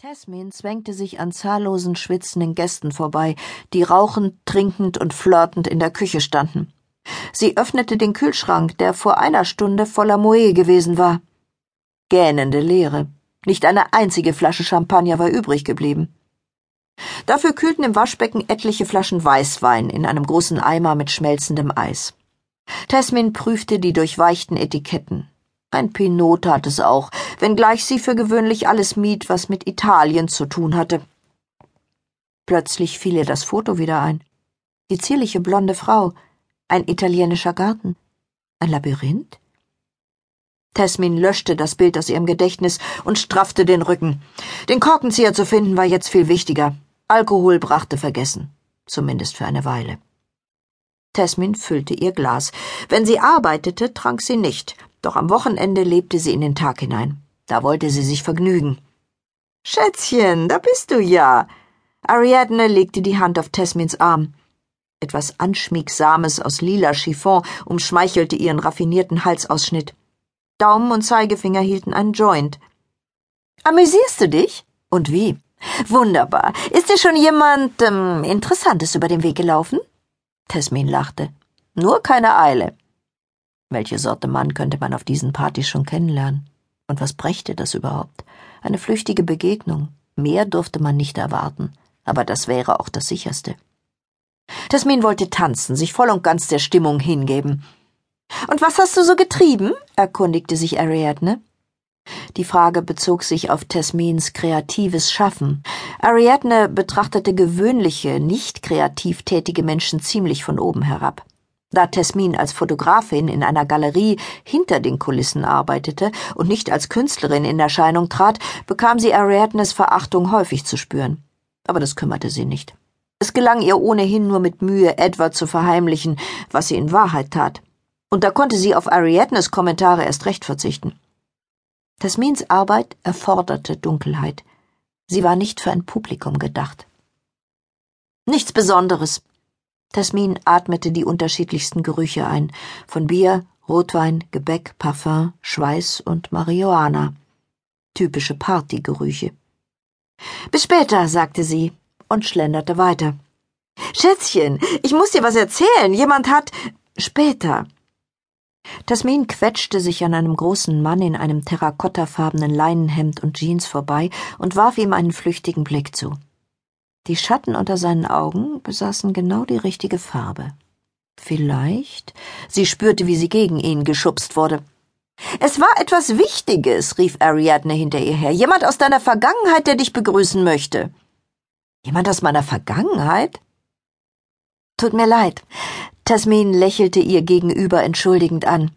Tasmin zwängte sich an zahllosen schwitzenden Gästen vorbei, die rauchend, trinkend und flirtend in der Küche standen. Sie öffnete den Kühlschrank, der vor einer Stunde voller Moe gewesen war. Gähnende Leere. Nicht eine einzige Flasche Champagner war übrig geblieben. Dafür kühlten im Waschbecken etliche Flaschen Weißwein in einem großen Eimer mit schmelzendem Eis. Tasmin prüfte die durchweichten Etiketten. Ein Pinot tat es auch, wenngleich sie für gewöhnlich alles mied, was mit Italien zu tun hatte. Plötzlich fiel ihr das Foto wieder ein. Die zierliche blonde Frau, ein italienischer Garten, ein Labyrinth? Tesmin löschte das Bild aus ihrem Gedächtnis und straffte den Rücken. Den Korkenzieher zu finden war jetzt viel wichtiger. Alkohol brachte Vergessen, zumindest für eine Weile. Tesmin füllte ihr Glas. Wenn sie arbeitete, trank sie nicht, doch am Wochenende lebte sie in den Tag hinein. Da wollte sie sich vergnügen. Schätzchen, da bist du ja. Ariadne legte die Hand auf Tesmins Arm. Etwas Anschmiegsames aus lila Chiffon umschmeichelte ihren raffinierten Halsausschnitt. Daumen und Zeigefinger hielten einen Joint. Amüsierst du dich? Und wie? Wunderbar. Ist dir schon jemand ähm, Interessantes über den Weg gelaufen? Tesmin lachte. Nur keine Eile. Welche Sorte Mann könnte man auf diesen Partys schon kennenlernen? Und was brächte das überhaupt? Eine flüchtige Begegnung. Mehr durfte man nicht erwarten, aber das wäre auch das sicherste. Tasmin wollte tanzen, sich voll und ganz der Stimmung hingeben. Und was hast du so getrieben? erkundigte sich Ariadne. Die Frage bezog sich auf Tasmins kreatives Schaffen. Ariadne betrachtete gewöhnliche, nicht kreativ tätige Menschen ziemlich von oben herab. Da Tesmin als Fotografin in einer Galerie hinter den Kulissen arbeitete und nicht als Künstlerin in Erscheinung trat, bekam sie Ariadnes Verachtung häufig zu spüren. Aber das kümmerte sie nicht. Es gelang ihr ohnehin nur mit Mühe, Edward zu verheimlichen, was sie in Wahrheit tat. Und da konnte sie auf Ariadnes Kommentare erst recht verzichten. Tasmins Arbeit erforderte Dunkelheit. Sie war nicht für ein Publikum gedacht. Nichts Besonderes, Tasmin atmete die unterschiedlichsten Gerüche ein, von Bier, Rotwein, Gebäck, Parfum, Schweiß und Marihuana. Typische Partygerüche. Bis später, sagte sie und schlenderte weiter. Schätzchen, ich muss dir was erzählen. Jemand hat. Später. Tasmin quetschte sich an einem großen Mann in einem terrakottafarbenen Leinenhemd und Jeans vorbei und warf ihm einen flüchtigen Blick zu. Die Schatten unter seinen Augen besaßen genau die richtige Farbe. Vielleicht. Sie spürte, wie sie gegen ihn geschubst wurde. Es war etwas Wichtiges, rief Ariadne hinter ihr her. Jemand aus deiner Vergangenheit, der dich begrüßen möchte. Jemand aus meiner Vergangenheit? Tut mir leid. Tasmin lächelte ihr gegenüber entschuldigend an.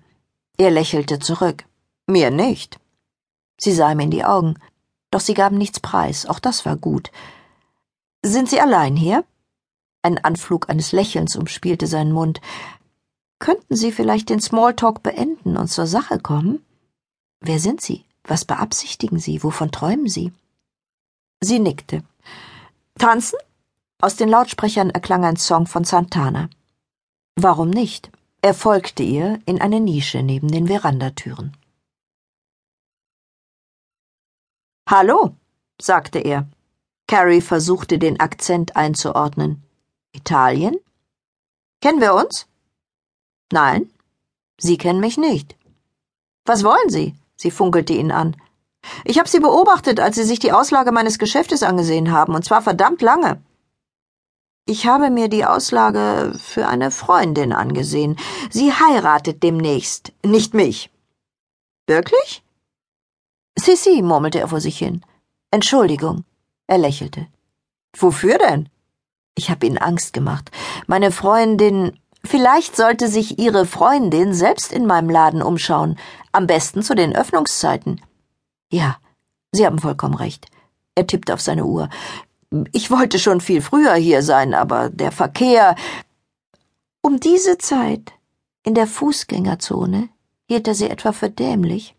Er lächelte zurück. Mir nicht. Sie sah ihm in die Augen. Doch sie gaben nichts preis. Auch das war gut. Sind Sie allein hier? Ein Anflug eines Lächelns umspielte seinen Mund. Könnten Sie vielleicht den Smalltalk beenden und zur Sache kommen? Wer sind Sie? Was beabsichtigen Sie? Wovon träumen Sie? Sie nickte. Tanzen? Aus den Lautsprechern erklang ein Song von Santana. Warum nicht? Er folgte ihr in eine Nische neben den Verandatüren. Hallo, sagte er. Carrie versuchte den Akzent einzuordnen. Italien? Kennen wir uns? Nein. Sie kennen mich nicht. Was wollen Sie? Sie funkelte ihn an. Ich habe Sie beobachtet, als Sie sich die Auslage meines Geschäftes angesehen haben, und zwar verdammt lange. Ich habe mir die Auslage für eine Freundin angesehen. Sie heiratet demnächst, nicht mich. Wirklich? Sissi, murmelte er vor sich hin. Entschuldigung. Er lächelte. Wofür denn? Ich habe Ihnen Angst gemacht. Meine Freundin. Vielleicht sollte sich Ihre Freundin selbst in meinem Laden umschauen. Am besten zu den Öffnungszeiten. Ja, Sie haben vollkommen recht. Er tippte auf seine Uhr. Ich wollte schon viel früher hier sein, aber der Verkehr. Um diese Zeit, in der Fußgängerzone, hielt er sie etwa für dämlich.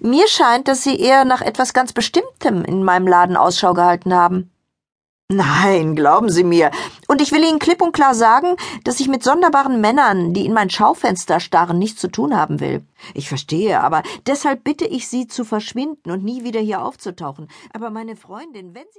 Mir scheint, dass Sie eher nach etwas ganz Bestimmtem in meinem Laden Ausschau gehalten haben. Nein, glauben Sie mir. Und ich will Ihnen klipp und klar sagen, dass ich mit sonderbaren Männern, die in mein Schaufenster starren, nichts zu tun haben will. Ich verstehe, aber deshalb bitte ich Sie zu verschwinden und nie wieder hier aufzutauchen. Aber meine Freundin, wenn Sie